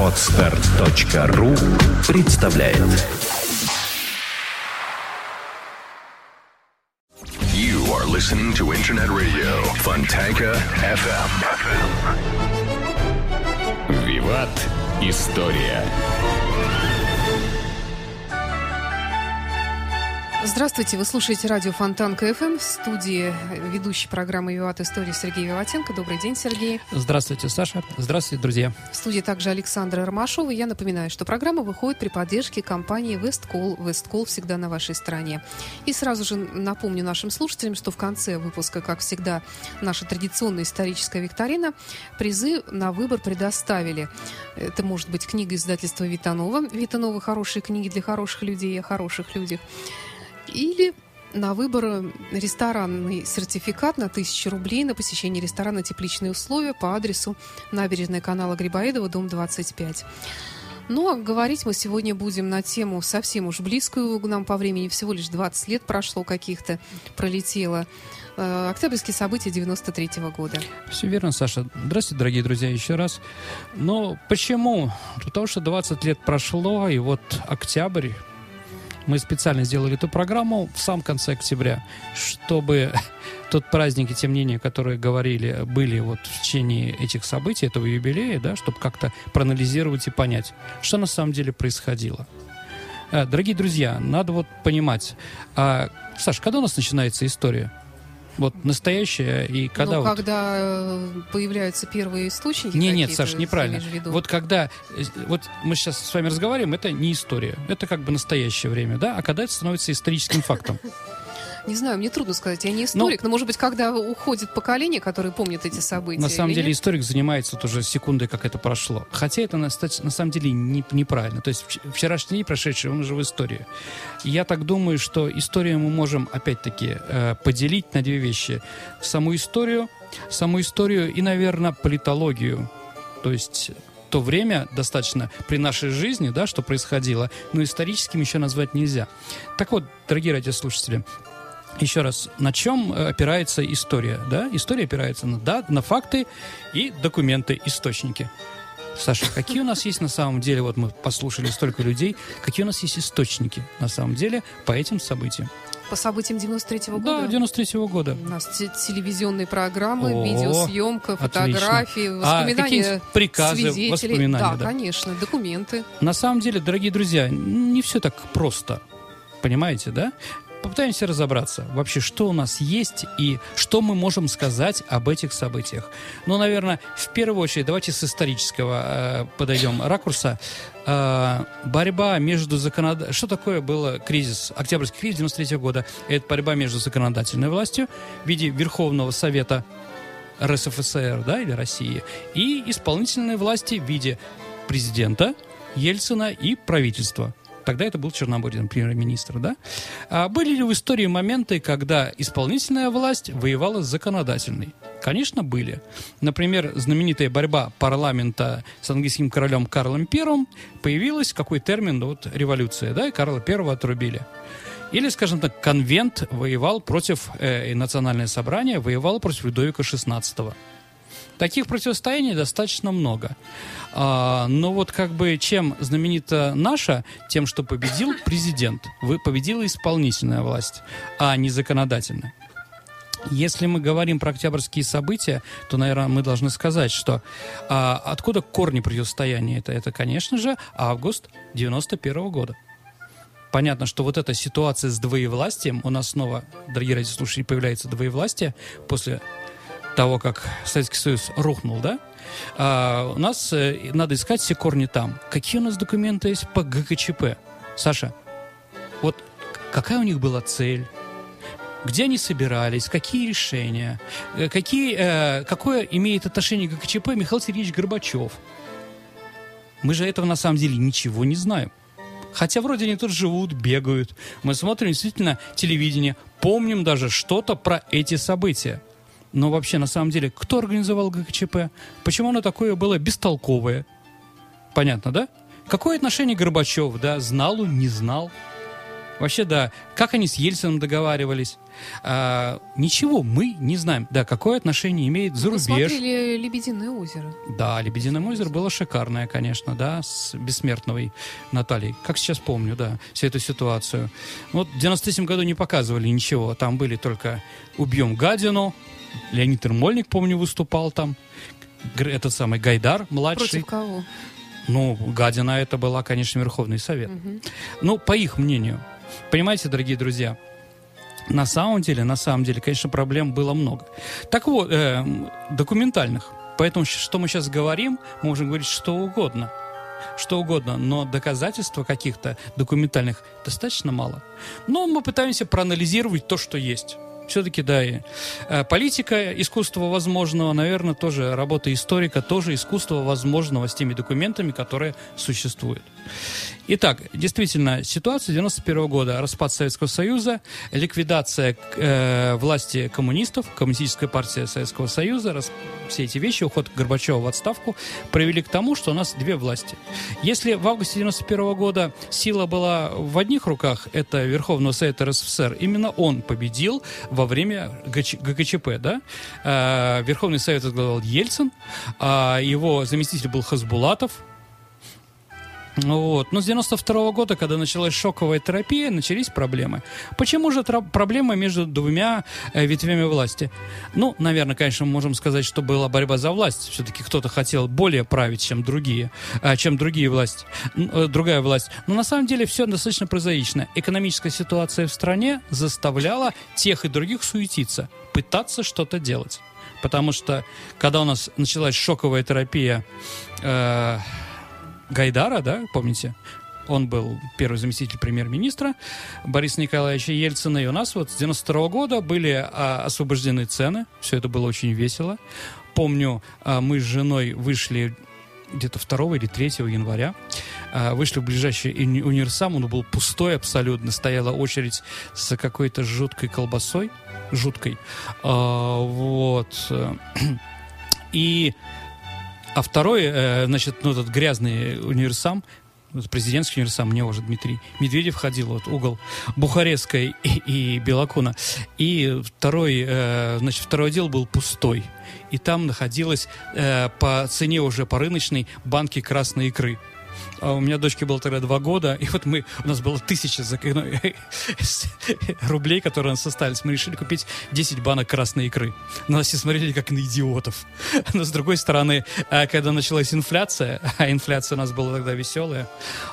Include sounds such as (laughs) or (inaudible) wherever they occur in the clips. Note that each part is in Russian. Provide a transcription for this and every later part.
Отстар.ру представляет You are listening to Internet Radio Fontanka FM. Виват. История. Здравствуйте, вы слушаете радио Фонтан КФМ в студии ведущей программы «Виват История» Сергей Виватенко. Добрый день, Сергей. Здравствуйте, Саша. Здравствуйте, друзья. В студии также Александра Ромашова. Я напоминаю, что программа выходит при поддержке компании «Весткол». «Весткол» всегда на вашей стороне. И сразу же напомню нашим слушателям, что в конце выпуска, как всегда, наша традиционная историческая викторина. Призы на выбор предоставили. Это может быть книга издательства Витанова. Витанова «Хорошие книги для хороших людей о хороших людях». Или на выбор ресторанный сертификат на 1000 рублей на посещение ресторана «Тепличные условия» по адресу набережная канала Грибоедова, дом 25. Ну, а говорить мы сегодня будем на тему совсем уж близкую к нам по времени. Всего лишь 20 лет прошло каких-то, пролетело. Э, Октябрьские события 93 -го года. Все верно, Саша. Здравствуйте, дорогие друзья, еще раз. Но почему? Потому что 20 лет прошло, и вот октябрь, мы специально сделали эту программу в самом конце октября, чтобы (laughs) тот праздник и тем не менее, которые говорили, были вот в течение этих событий, этого юбилея, да, чтобы как-то проанализировать и понять, что на самом деле происходило. Э, Дорогие друзья, надо вот понимать, а, Саш, когда у нас начинается история? Вот настоящая и когда ну, вот... когда э, появляются первые источники Не, нет, какие-то, Саш, ты неправильно. Вот когда, э, вот мы сейчас с вами разговариваем, это не история, это как бы настоящее время, да, а когда это становится историческим фактом. (laughs) Не знаю, мне трудно сказать, я Ну, не историк, но, может быть, когда уходит поколение, которое помнит эти события. На самом деле нет? историк занимается вот уже секундой, как это прошло. Хотя это на, на самом деле не- неправильно. То есть вч- вчерашний день прошедший, он уже в истории. Я так думаю, что историю мы можем, опять-таки, э, поделить на две вещи. Саму историю, саму историю и, наверное, политологию. То есть то время достаточно при нашей жизни, да, что происходило, но историческим еще назвать нельзя. Так вот, дорогие радиослушатели, еще раз, на чем э, опирается история? Да? История опирается на, да, на факты и документы, источники. Саша, какие у нас есть на самом деле, вот мы послушали столько людей, какие у нас есть источники на самом деле по этим событиям? По событиям 93-го Да, года. 93 года. У нас те- телевизионные программы, О, видеосъемка, отлично. фотографии, А воспоминания какие-нибудь приказы, свидетелей. воспоминания, Да, да. конечно, документы. На самом деле, дорогие друзья, не все так просто. Понимаете, да? Попытаемся разобраться вообще, что у нас есть и что мы можем сказать об этих событиях. Ну, наверное, в первую очередь давайте с исторического э, подойдем ракурса. Э, борьба между законод... Что такое был кризис, Октябрьский кризис 93 года? Это борьба между законодательной властью в виде Верховного Совета РСФСР, да, или России, и исполнительной власти в виде президента Ельцина и правительства. Тогда это был Черномырдин, премьер-министр, да? А были ли в истории моменты, когда исполнительная власть воевала с законодательной? Конечно, были. Например, знаменитая борьба парламента с английским королем Карлом I появилась какой термин, ну, вот революция, да, и Карла I отрубили. Или, скажем так, конвент воевал против, э, и национальное собрание воевало против Людовика XVI. Таких противостояний достаточно много. А, но вот как бы чем знаменита наша, тем, что победил президент, вы победила исполнительная власть, а не законодательная. Если мы говорим про октябрьские события, то, наверное, мы должны сказать, что а, откуда корни противостояния? Это, это, конечно же, август 91 года. Понятно, что вот эта ситуация с двоевластием, у нас снова, дорогие радиослушатели, появляется двоевластие после того, как Советский Союз рухнул, да? А, у нас э, надо искать все корни там. Какие у нас документы есть по ГКЧП? Саша, вот какая у них была цель? Где они собирались? Какие решения? Э, Какие, э, какое имеет отношение к ГКЧП Михаил Сергеевич Горбачев? Мы же этого на самом деле ничего не знаем. Хотя вроде они тут живут, бегают. Мы смотрим действительно телевидение, помним даже что-то про эти события. Но вообще, на самом деле, кто организовал ГКЧП? Почему оно такое было бестолковое? Понятно, да? Какое отношение Горбачев, да? Знал он, не знал? Вообще, да. Как они с Ельцином договаривались? А, ничего, мы не знаем. Да, какое отношение имеет зарубеж. смотрели «Лебединое озеро». Да, «Лебединое озеро» было шикарное, конечно, да, с бессмертновой Натальей. Как сейчас помню, да, всю эту ситуацию. Вот в 93 году не показывали ничего. Там были только «Убьем гадину», Леонид Ермольник, помню, выступал там. Этот самый Гайдар, младший. Против кого? Ну, гадина это была, конечно, Верховный Совет. Ну, по их мнению. Понимаете, дорогие друзья, на самом деле, на самом деле, конечно, проблем было много. Так вот, э, документальных. Поэтому, что мы сейчас говорим, мы можем говорить что угодно. Что угодно, но доказательств каких-то документальных достаточно мало. Но мы пытаемся проанализировать то, что есть. Все-таки, да, и э, политика, искусство возможного, наверное, тоже работа историка, тоже искусство возможного с теми документами, которые существуют. Итак, действительно, ситуация 91 года, распад Советского Союза, ликвидация э, власти коммунистов, коммунистическая партия Советского Союза, рас- все эти вещи, уход Горбачева в отставку, привели к тому, что у нас две власти. Если в августе 91 года сила была в одних руках, это Верховного Совета РСФСР, именно он победил во время ГЧ- ГКЧП, да? Э, Верховный Совет возглавлял Ельцин, а его заместитель был Хасбулатов, вот. Но с 92 года, когда началась шоковая терапия, начались проблемы. Почему же проблемы между двумя э, ветвями власти? Ну, наверное, конечно, мы можем сказать, что была борьба за власть. Все-таки кто-то хотел более править, чем другие, а, чем другие власти, э, другая власть. Но на самом деле все достаточно прозаично. Экономическая ситуация в стране заставляла тех и других суетиться, пытаться что-то делать. Потому что, когда у нас началась шоковая терапия э, Гайдара, да, помните? Он был первый заместитель премьер-министра Бориса Николаевича Ельцина. И у нас вот с 92 года были а, освобождены цены. Все это было очень весело. Помню, а, мы с женой вышли где-то 2 или 3 января. а, Вышли в ближайший уни- универсам, он был пустой абсолютно, стояла очередь с какой-то жуткой колбасой, жуткой. А, Вот. (clears throat) И а второй, э, значит, ну, этот грязный универсам, президентский универсам, мне уже Дмитрий Медведев ходил, вот угол Бухарестской и, и Белокуна. И второй, э, значит, второй отдел был пустой. И там находилась э, по цене уже по рыночной банки красной икры. А у меня дочке было тогда два года, и вот мы, у нас было тысяча ну, (laughs) рублей, которые у нас остались. Мы решили купить 10 банок красной икры. На нас все смотрели как на идиотов. (laughs) Но с другой стороны, а, когда началась инфляция, (laughs) а инфляция у нас была тогда веселая,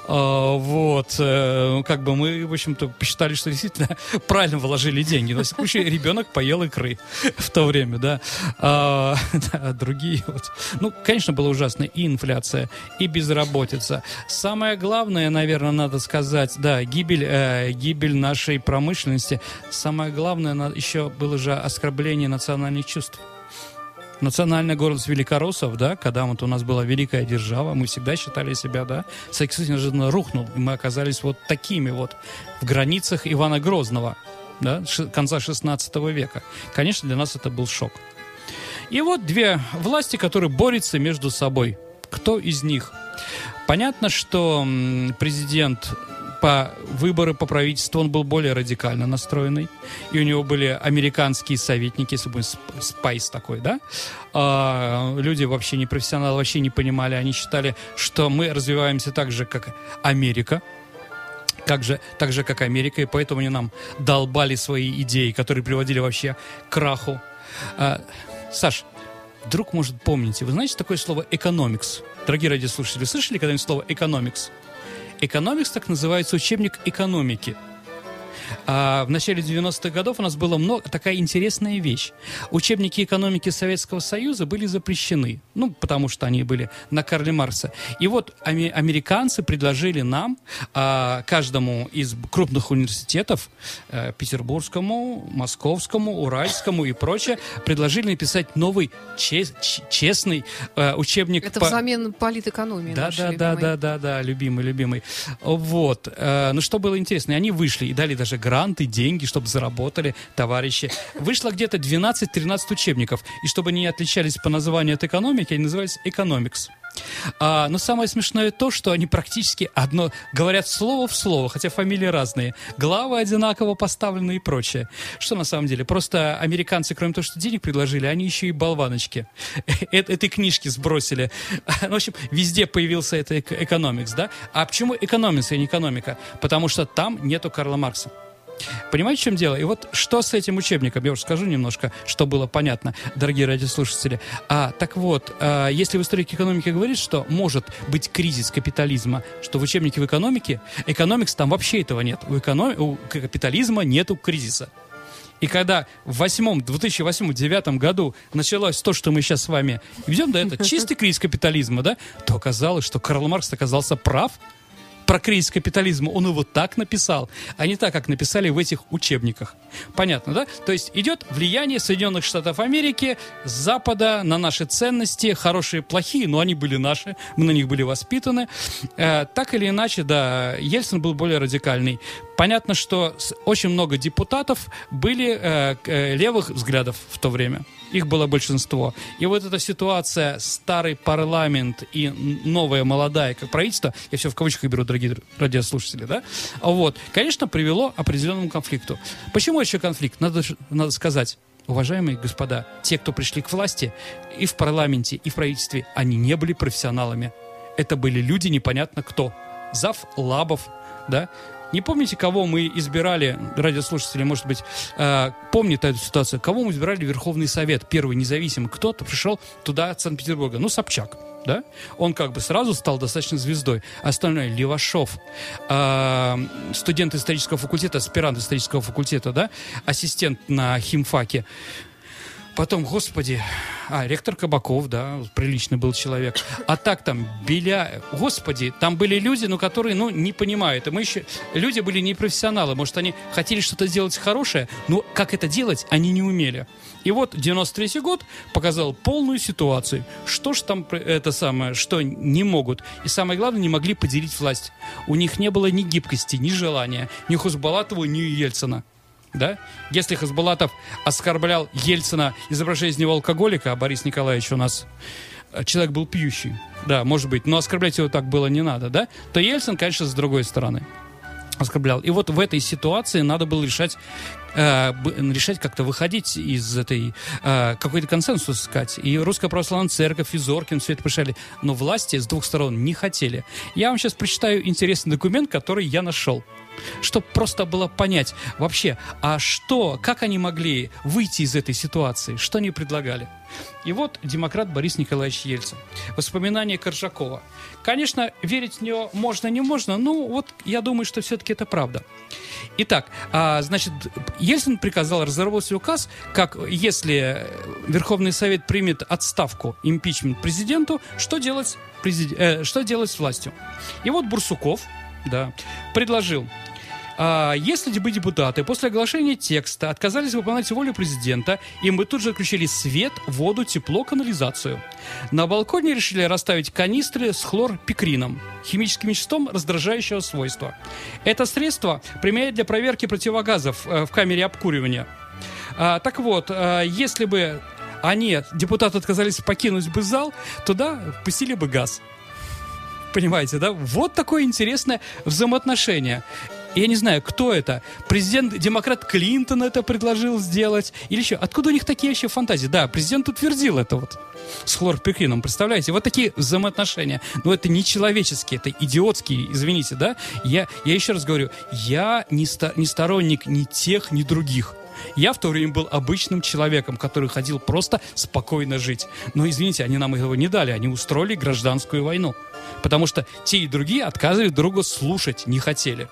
а, вот, э, как бы мы, в общем-то, посчитали, что действительно правильно вложили деньги. На случай ребенок поел икры в то время, да. А, да, другие вот. Ну, конечно, было ужасно и инфляция, и безработица. Самое главное, наверное, надо сказать, да, гибель, э, гибель нашей промышленности. Самое главное на- еще было же оскорбление национальных чувств. Национальная гордость великороссов, да, когда вот у нас была великая держава, мы всегда считали себя, да, Союз неожиданно рухнул, и мы оказались вот такими вот в границах Ивана Грозного, да, конца 16 века. Конечно, для нас это был шок. И вот две власти, которые борются между собой. Кто из них? Понятно, что президент по выборы по правительству он был более радикально настроенный, и у него были американские советники, если бы сп- спайс такой, да, А, люди вообще не профессионалы, вообще не понимали, они считали, что мы развиваемся так же, как Америка, как же, так же, как Америка, и поэтому они нам долбали свои идеи, которые приводили вообще к краху. А, Саш, вдруг, может, помните, вы знаете такое слово «экономикс»? Дорогие радиослушатели, слышали когда-нибудь слово «экономикс»? Экономикс так называется учебник экономики. А в начале 90-х годов у нас была много, такая интересная вещь. Учебники экономики Советского Союза были запрещены, ну, потому что они были на Карля Маркса. И вот американцы предложили нам, а, каждому из крупных университетов, э, Петербургскому, Московскому, Уральскому и прочее, предложили написать новый чес- ч- честный э, учебник Это по... взамен политэкономии Да, да, да, любимой. да, да, да, любимый, любимый. Вот. Э, Ну, что было интересно, они вышли и дали даже гранты, деньги, чтобы заработали товарищи. Вышло где-то 12-13 учебников, и чтобы они не отличались по названию от экономики, они назывались «Экономикс». А, но самое смешное то, что они практически одно говорят слово в слово, хотя фамилии разные, главы одинаково поставлены и прочее. Что на самом деле? Просто американцы, кроме того, что денег предложили, они еще и болваночки. (laughs) Этой книжки сбросили. (laughs) В общем, везде появился это экономикс, да? А почему экономикс, а не экономика? Потому что там нету Карла Маркса. Понимаете, в чем дело? И вот что с этим учебником? Я уже скажу немножко, что было понятно, дорогие радиослушатели. А, так вот, а, если в истории экономики говорит, что может быть кризис капитализма, что в учебнике в экономике, экономикс там вообще этого нет. У, эконом... у капитализма нету кризиса. И когда в 2008-2009 году началось то, что мы сейчас с вами ведем, да, это (laughs) чистый кризис капитализма, да, то оказалось, что Карл Маркс оказался прав, про кризис капитализма, он его так написал, а не так, как написали в этих учебниках. Понятно, да? То есть идет влияние Соединенных Штатов Америки Запада на наши ценности, хорошие, плохие, но они были наши, мы на них были воспитаны. Э, так или иначе, да, Ельцин был более радикальный. Понятно, что очень много депутатов были э, э, левых взглядов в то время их было большинство. И вот эта ситуация, старый парламент и новая молодая, как правительство, я все в кавычках беру, дорогие радиослушатели, да, вот, конечно, привело к определенному конфликту. Почему еще конфликт? Надо, надо сказать, уважаемые господа, те, кто пришли к власти и в парламенте, и в правительстве, они не были профессионалами. Это были люди непонятно кто. Зав Лабов, да, не помните, кого мы избирали, радиослушатели, может быть, э, помнит эту ситуацию, кого мы избирали в Верховный Совет, первый независимый, кто-то пришел туда от Санкт-Петербурга, ну, Собчак, да? Он как бы сразу стал достаточно звездой. Остальное Левашов, э, студент исторического факультета, аспирант исторического факультета, да, ассистент на химфаке, Потом, господи, а, ректор Кабаков, да, приличный был человек. А так там, Беля, господи, там были люди, ну, которые, ну, не понимают. И мы еще, люди были не профессионалы. Может, они хотели что-то сделать хорошее, но как это делать, они не умели. И вот 93 год показал полную ситуацию. Что ж там это самое, что не могут. И самое главное, не могли поделить власть. У них не было ни гибкости, ни желания, ни Хузбалатова, ни Ельцина да? Если Хасбулатов оскорблял Ельцина, изображая из него алкоголика, а Борис Николаевич у нас э, человек был пьющий, да, может быть, но оскорблять его так было не надо, да? То Ельцин, конечно, с другой стороны оскорблял. И вот в этой ситуации надо было решать, э, решать как-то выходить из этой, э, какой-то консенсус искать. И Русская Православная Церковь, и Зоркин все это решали. Но власти с двух сторон не хотели. Я вам сейчас прочитаю интересный документ, который я нашел чтобы просто было понять вообще, а что, как они могли выйти из этой ситуации, что они предлагали. И вот демократ Борис Николаевич Ельцин. Воспоминания Коржакова. Конечно, верить в нее можно, не можно, но вот я думаю, что все-таки это правда. Итак, а, значит, Ельцин приказал разработать указ, как если Верховный Совет примет отставку, импичмент президенту, что делать, президент, э, что делать с властью. И вот Бурсуков, да, предложил а, если бы депутаты после оглашения текста отказались выполнять волю президента, им бы тут же отключили свет, воду, тепло, канализацию. На балконе решили расставить канистры с хлорпикрином, химическим веществом раздражающего свойства. Это средство применяют для проверки противогазов э, в камере обкуривания. А, так вот, а, если бы они, депутаты, отказались покинуть бы зал, туда пустили бы газ. Понимаете, да? Вот такое интересное взаимоотношение. Я не знаю, кто это. Президент-демократ Клинтон это предложил сделать. Или еще. Откуда у них такие вообще фантазии? Да, президент утвердил это вот с хлорпекрином. Представляете? Вот такие взаимоотношения. Но это не человеческие, это идиотские, извините, да? Я, я еще раз говорю, я не, ста, не сторонник ни тех, ни других. Я в то время был обычным человеком, который ходил просто спокойно жить. Но, извините, они нам его не дали, они устроили гражданскую войну. Потому что те и другие отказывали друга слушать не хотели.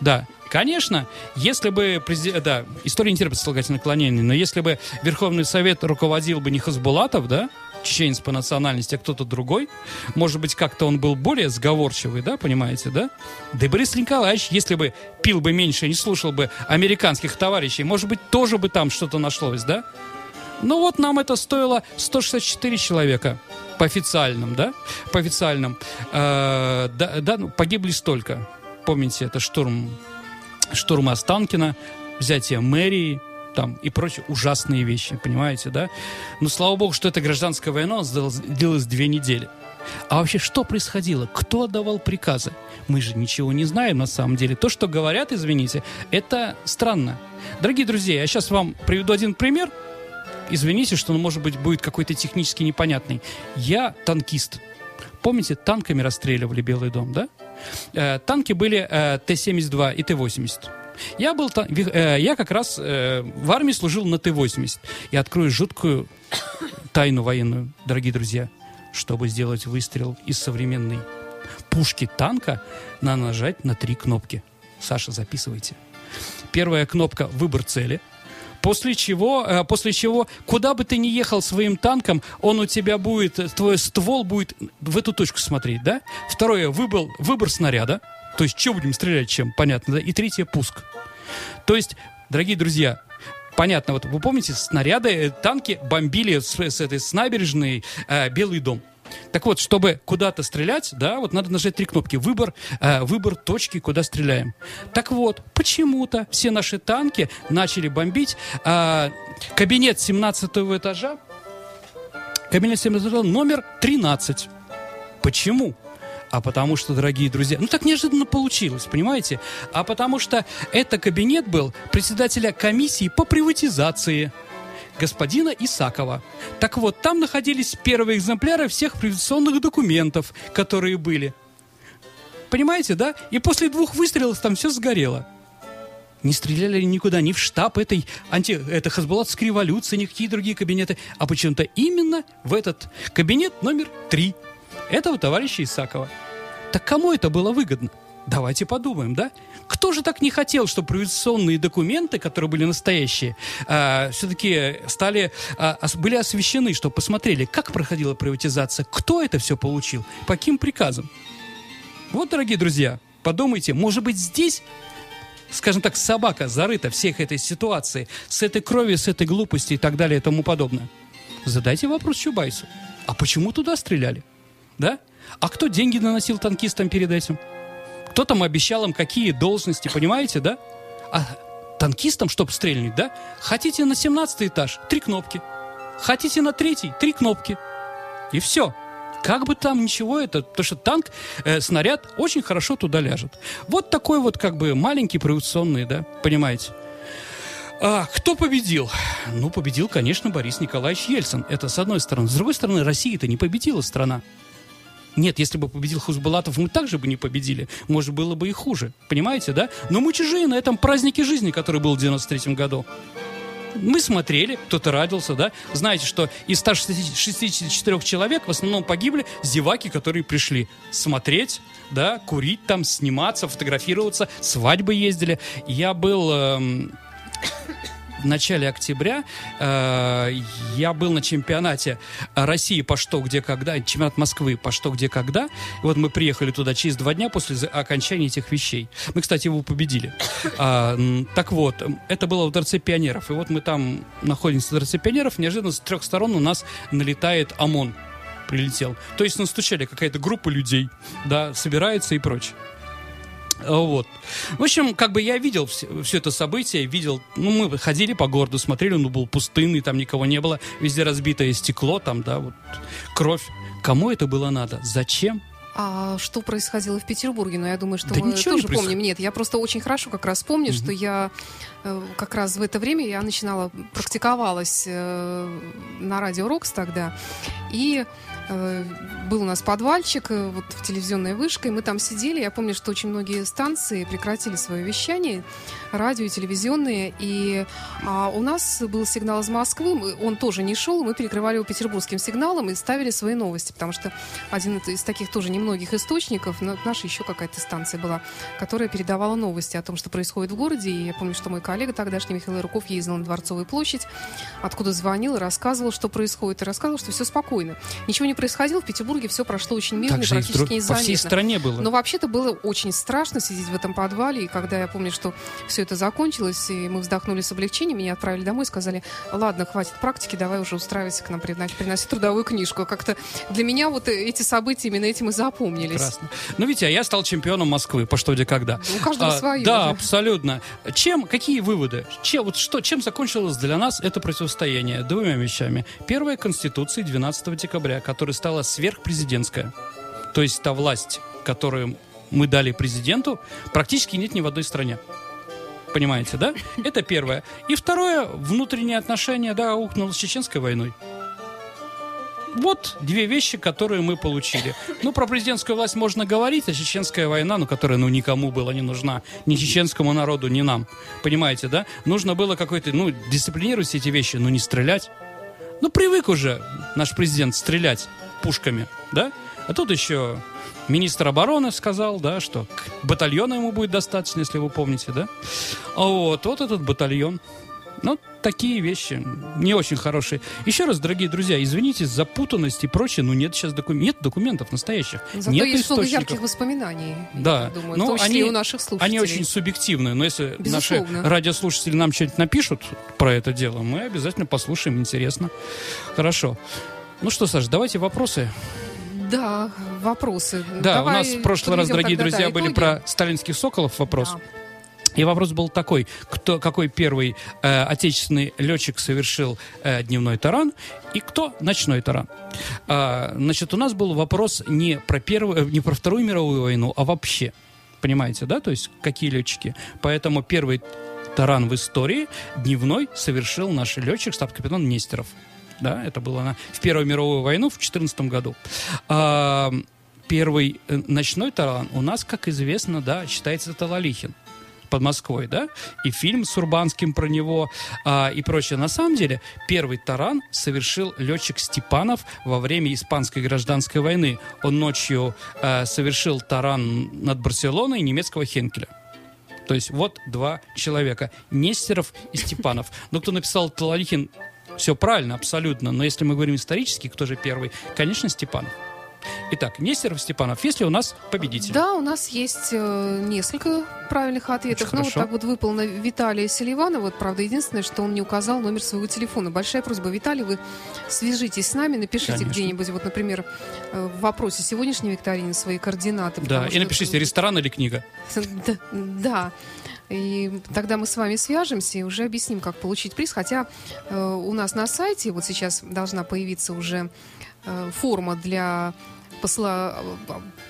Да, Конечно, если бы. Да, история не терпит слагательных наклонений, но если бы Верховный Совет руководил бы не Хасбулатов, да, чеченец по национальности, а кто-то другой, может быть, как-то он был более сговорчивый, да, понимаете, да? Да и Борис Николаевич, если бы пил бы меньше, не слушал бы американских товарищей, может быть, тоже бы там что-то нашлось, да? Ну вот нам это стоило 164 человека по официальным, да? По официальным. Э, да, да, ну, погибли столько помните, это штурм, штурм Останкина, взятие мэрии, там и прочие ужасные вещи, понимаете, да? Но слава богу, что эта гражданская война длилась две недели. А вообще, что происходило? Кто отдавал приказы? Мы же ничего не знаем на самом деле. То, что говорят, извините, это странно. Дорогие друзья, я сейчас вам приведу один пример. Извините, что он, может быть, будет какой-то технически непонятный. Я танкист. Помните, танками расстреливали Белый дом, да? Э, танки были э, Т-72 и Т-80. Я, был, э, я как раз э, в армии служил на Т-80. И открою жуткую тайну военную, дорогие друзья. Чтобы сделать выстрел из современной пушки танка, надо нажать на три кнопки. Саша, записывайте. Первая кнопка «Выбор цели». После чего, э, после чего, куда бы ты ни ехал своим танком, он у тебя будет, твой ствол будет в эту точку смотреть, да? Второе, выбор, выбор снаряда. То есть, что будем стрелять, чем, понятно, да? И третье, пуск. То есть, дорогие друзья, понятно, вот вы помните, снаряды, э, танки бомбили с, с этой с э, Белый дом. Так вот, чтобы куда-то стрелять, да, вот надо нажать три кнопки. Выбор, э, выбор точки, куда стреляем. Так вот, почему-то все наши танки начали бомбить э, кабинет 17 этажа, кабинет 17 этажа номер 13. Почему? А потому что, дорогие друзья, ну так неожиданно получилось, понимаете? А потому что это кабинет был председателя комиссии по приватизации господина Исакова. Так вот, там находились первые экземпляры всех приватизационных документов, которые были. Понимаете, да? И после двух выстрелов там все сгорело. Не стреляли никуда, ни в штаб этой анти... это Хасбулатской революции, ни в какие другие кабинеты, а почему-то именно в этот кабинет номер три этого товарища Исакова. Так кому это было выгодно? Давайте подумаем, да? Кто же так не хотел, чтобы приватизационные документы, которые были настоящие, э, все-таки стали, э, были освещены, чтобы посмотрели, как проходила приватизация, кто это все получил, по каким приказам? Вот, дорогие друзья, подумайте, может быть, здесь скажем так, собака зарыта всех этой ситуации, с этой кровью, с этой глупостью и так далее и тому подобное. Задайте вопрос Чубайсу. А почему туда стреляли? Да? А кто деньги наносил танкистам перед этим? Кто там обещал им какие должности, понимаете, да? А танкистам, чтобы стрельнуть, да? Хотите на 17 этаж? Три кнопки. Хотите на третий? Три кнопки. И все. Как бы там ничего это, потому что танк, э, снаряд очень хорошо туда ляжет. Вот такой вот как бы маленький провокационный, да, понимаете? А, кто победил? Ну, победил, конечно, Борис Николаевич Ельцин. Это с одной стороны. С другой стороны, Россия-то не победила страна. Нет, если бы победил Хузбулатов, мы также бы не победили. Может, было бы и хуже. Понимаете, да? Но мы чужие на этом празднике жизни, который был в 93 году. Мы смотрели, кто-то радился, да? Знаете, что из 164 человек в основном погибли зеваки, которые пришли смотреть, да, курить там, сниматься, фотографироваться, свадьбы ездили. Я был... Эм, в начале октября э, я был на чемпионате России по что, где, когда, чемпионат Москвы по что, где, когда. И вот мы приехали туда через два дня после окончания этих вещей. Мы, кстати, его победили. А, так вот, это было в Дворце пионеров. И вот мы там находимся в Дворце пионеров, неожиданно с трех сторон у нас налетает ОМОН прилетел. То есть настучали какая-то группа людей, да, собирается и прочее. Вот. В общем, как бы я видел все, все это событие, видел, ну, мы ходили по городу, смотрели, он был пустынный, там никого не было, везде разбитое стекло, там, да, вот, кровь. Кому это было надо? Зачем? А что происходило в Петербурге? Ну, я думаю, что да мы тоже не помним. Нет, я просто очень хорошо как раз помню, угу. что я э, как раз в это время я начинала, практиковалась э, на радио Рокс тогда. И был у нас подвальчик, э, вот в телевизионной вышке, мы там сидели. Я помню, что очень многие станции прекратили свое вещание, радио и телевизионные, и а, у нас был сигнал из Москвы, он тоже не шел, мы перекрывали его петербургским сигналом и ставили свои новости, потому что один из таких тоже немногих источников, наша еще какая-то станция была, которая передавала новости о том, что происходит в городе, и я помню, что мой коллега тогдашний Михаил Руков ездил на Дворцовую площадь, откуда звонил и рассказывал, что происходит, и рассказывал, что все спокойно. Ничего не происходило, в Петербурге все прошло очень мирно, так практически незаметно. По всей стране было. Но вообще-то было очень страшно сидеть в этом подвале, и когда я помню, что все это закончилось, и мы вздохнули с облегчением, меня отправили домой и сказали, ладно, хватит практики, давай уже устраивайся к нам, приноси, трудовую книжку. Как-то для меня вот эти события именно этим и запомнились. Прекрасно. Ну, видите, а я стал чемпионом Москвы, по что где когда. Ну, у каждого а, свое. Да, уже. абсолютно. Чем, какие выводы? Чем, вот что, чем закончилось для нас это противостояние? Двумя вещами. Первая Конституция 12 декабря, которая стала сверхпрезидентская. то есть та власть, которую мы дали президенту, практически нет ни в одной стране. Понимаете, да? Это первое. И второе, внутренние отношения, да, ухнуло с чеченской войной. Вот две вещи, которые мы получили. Ну, про президентскую власть можно говорить, а чеченская война, ну, которая, ну, никому была не нужна. Ни чеченскому народу, ни нам. Понимаете, да? Нужно было какой-то, ну, дисциплинировать все эти вещи, но не стрелять. Ну, привык уже наш президент стрелять пушками, да? А тут еще министр обороны сказал, да, что батальона ему будет достаточно, если вы помните, да? А вот, вот этот батальон. Ну, такие вещи не очень хорошие. Еще раз, дорогие друзья, извините за путанность и прочее, но нет сейчас докум... нет документов настоящих. Зато нет есть много источников. ярких воспоминаний. Да, я думаю, ну, в том числе они, и у наших слушателей. они очень субъективные, но если Безусловно. наши радиослушатели нам что-нибудь напишут про это дело, мы обязательно послушаем, интересно. Хорошо. Ну что, Саш, давайте вопросы. Да, вопросы. Да, Давай у нас в прошлый раз, дорогие тогда, друзья, да, были итоги. про сталинских соколов вопрос. Да. И вопрос был такой, кто, какой первый э, отечественный летчик совершил э, дневной таран и кто ночной таран. А, значит, у нас был вопрос не про, первую, э, не про Вторую мировую войну, а вообще. Понимаете, да? То есть какие летчики. Поэтому первый таран в истории дневной совершил наш летчик, штаб-капитан Нестеров. Да, это было на, в Первую мировую войну в 2014 году. А, первый э, ночной таран у нас, как известно, да, считается Талалихин под Москвой, да, и фильм с Урбанским про него а, и прочее. На самом деле, первый таран совершил летчик Степанов во время Испанской гражданской войны. Он ночью а, совершил таран над Барселоной немецкого Хенкеля. То есть вот два человека, Нестеров и Степанов. Но кто написал Талалихин, все правильно, абсолютно. Но если мы говорим исторически, кто же первый? Конечно, Степанов. Итак, Нестеров, Степанов, если у нас победитель. Да, у нас есть э, несколько правильных ответов. Очень ну, вот хорошо. так вот выпал на Виталия Селиванова. Вот, правда, единственное, что он не указал номер своего телефона. Большая просьба, Виталий, вы свяжитесь с нами, напишите Конечно. где-нибудь, вот, например, э, в вопросе сегодняшней викторины свои координаты. Да, и напишите, ресторан или книга. (laughs) Да. И тогда мы с вами свяжемся и уже объясним, как получить приз. Хотя э, у нас на сайте вот сейчас должна появиться уже э, форма для посла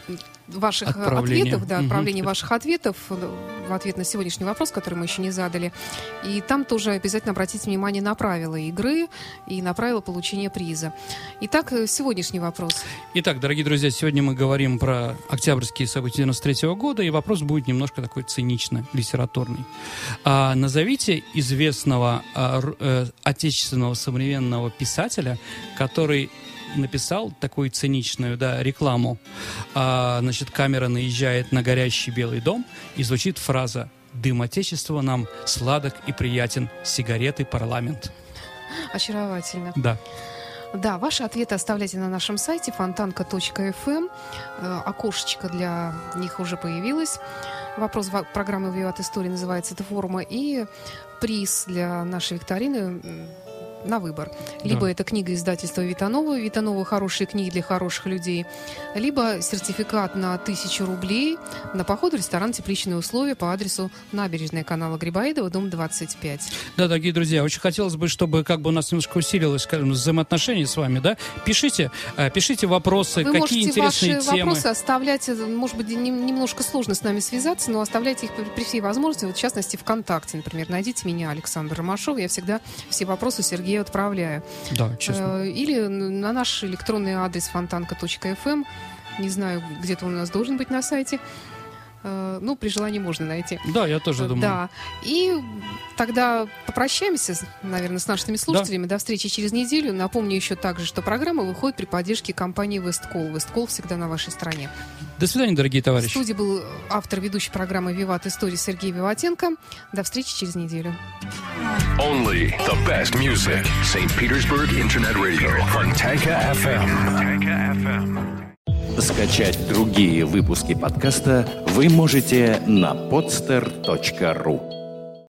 э, ваших э, Отправления. ответов, да, Мгм. отправления ваших ответов в ответ на сегодняшний вопрос, который мы еще не задали. И там тоже обязательно обратите внимание на правила игры и на правила получения приза. Итак, э, сегодняшний вопрос. Итак, дорогие друзья, сегодня мы говорим про октябрьские события 93 года, и вопрос будет немножко такой цинично-литературный. А, назовите известного а, э, отечественного современного писателя, который написал такую циничную да, рекламу. А, значит, камера наезжает на горящий белый дом, и звучит фраза «Дым Отечества нам сладок и приятен, сигареты парламент». Очаровательно. Да. Да, ваши ответы оставляйте на нашем сайте фонтанка.фм. Э, Окошечко для них уже появилось. Вопрос программы «Виват История» называется эта форма. И приз для нашей викторины на выбор. Либо Да. это книга издательства Витанова, Витанова «Хорошие книги для хороших людей», либо сертификат на тысячу рублей на поход в ресторан «Тепличные условия» по адресу набережная канала Грибоедова, дом 25. Да, дорогие друзья, очень хотелось бы, чтобы как бы у нас немножко усилилось, скажем, взаимоотношения с вами, да? Пишите, э, пишите вопросы, Вы какие интересные ваши темы. вопросы оставлять, э, может быть, нем- немножко сложно с нами связаться, но оставляйте их при, всей возможности, вот в частности ВКонтакте, например. Найдите меня, Александр Ромашов, я всегда все вопросы Сергею отправляю. Да, честно. Э, Или на наш электронный адрес фонтанка.фм, не знаю, где-то он у нас должен быть на сайте. Э, Ну, при желании можно найти. Да, я тоже думаю. Да. И тогда попрощаемся, наверное, с нашими слушателями. До встречи через неделю. Напомню еще также, что программа выходит при поддержке компании Весткол. Весткол всегда на вашей стороне. До свидания, дорогие В товарищи. студии был автор ведущей программы «Виват Истории» Сергей Виватенко. До встречи через неделю. Only the best music. St. Petersburg Internet Radio. Fontanka FM. Скачать другие выпуски подкаста вы можете на podster.ru.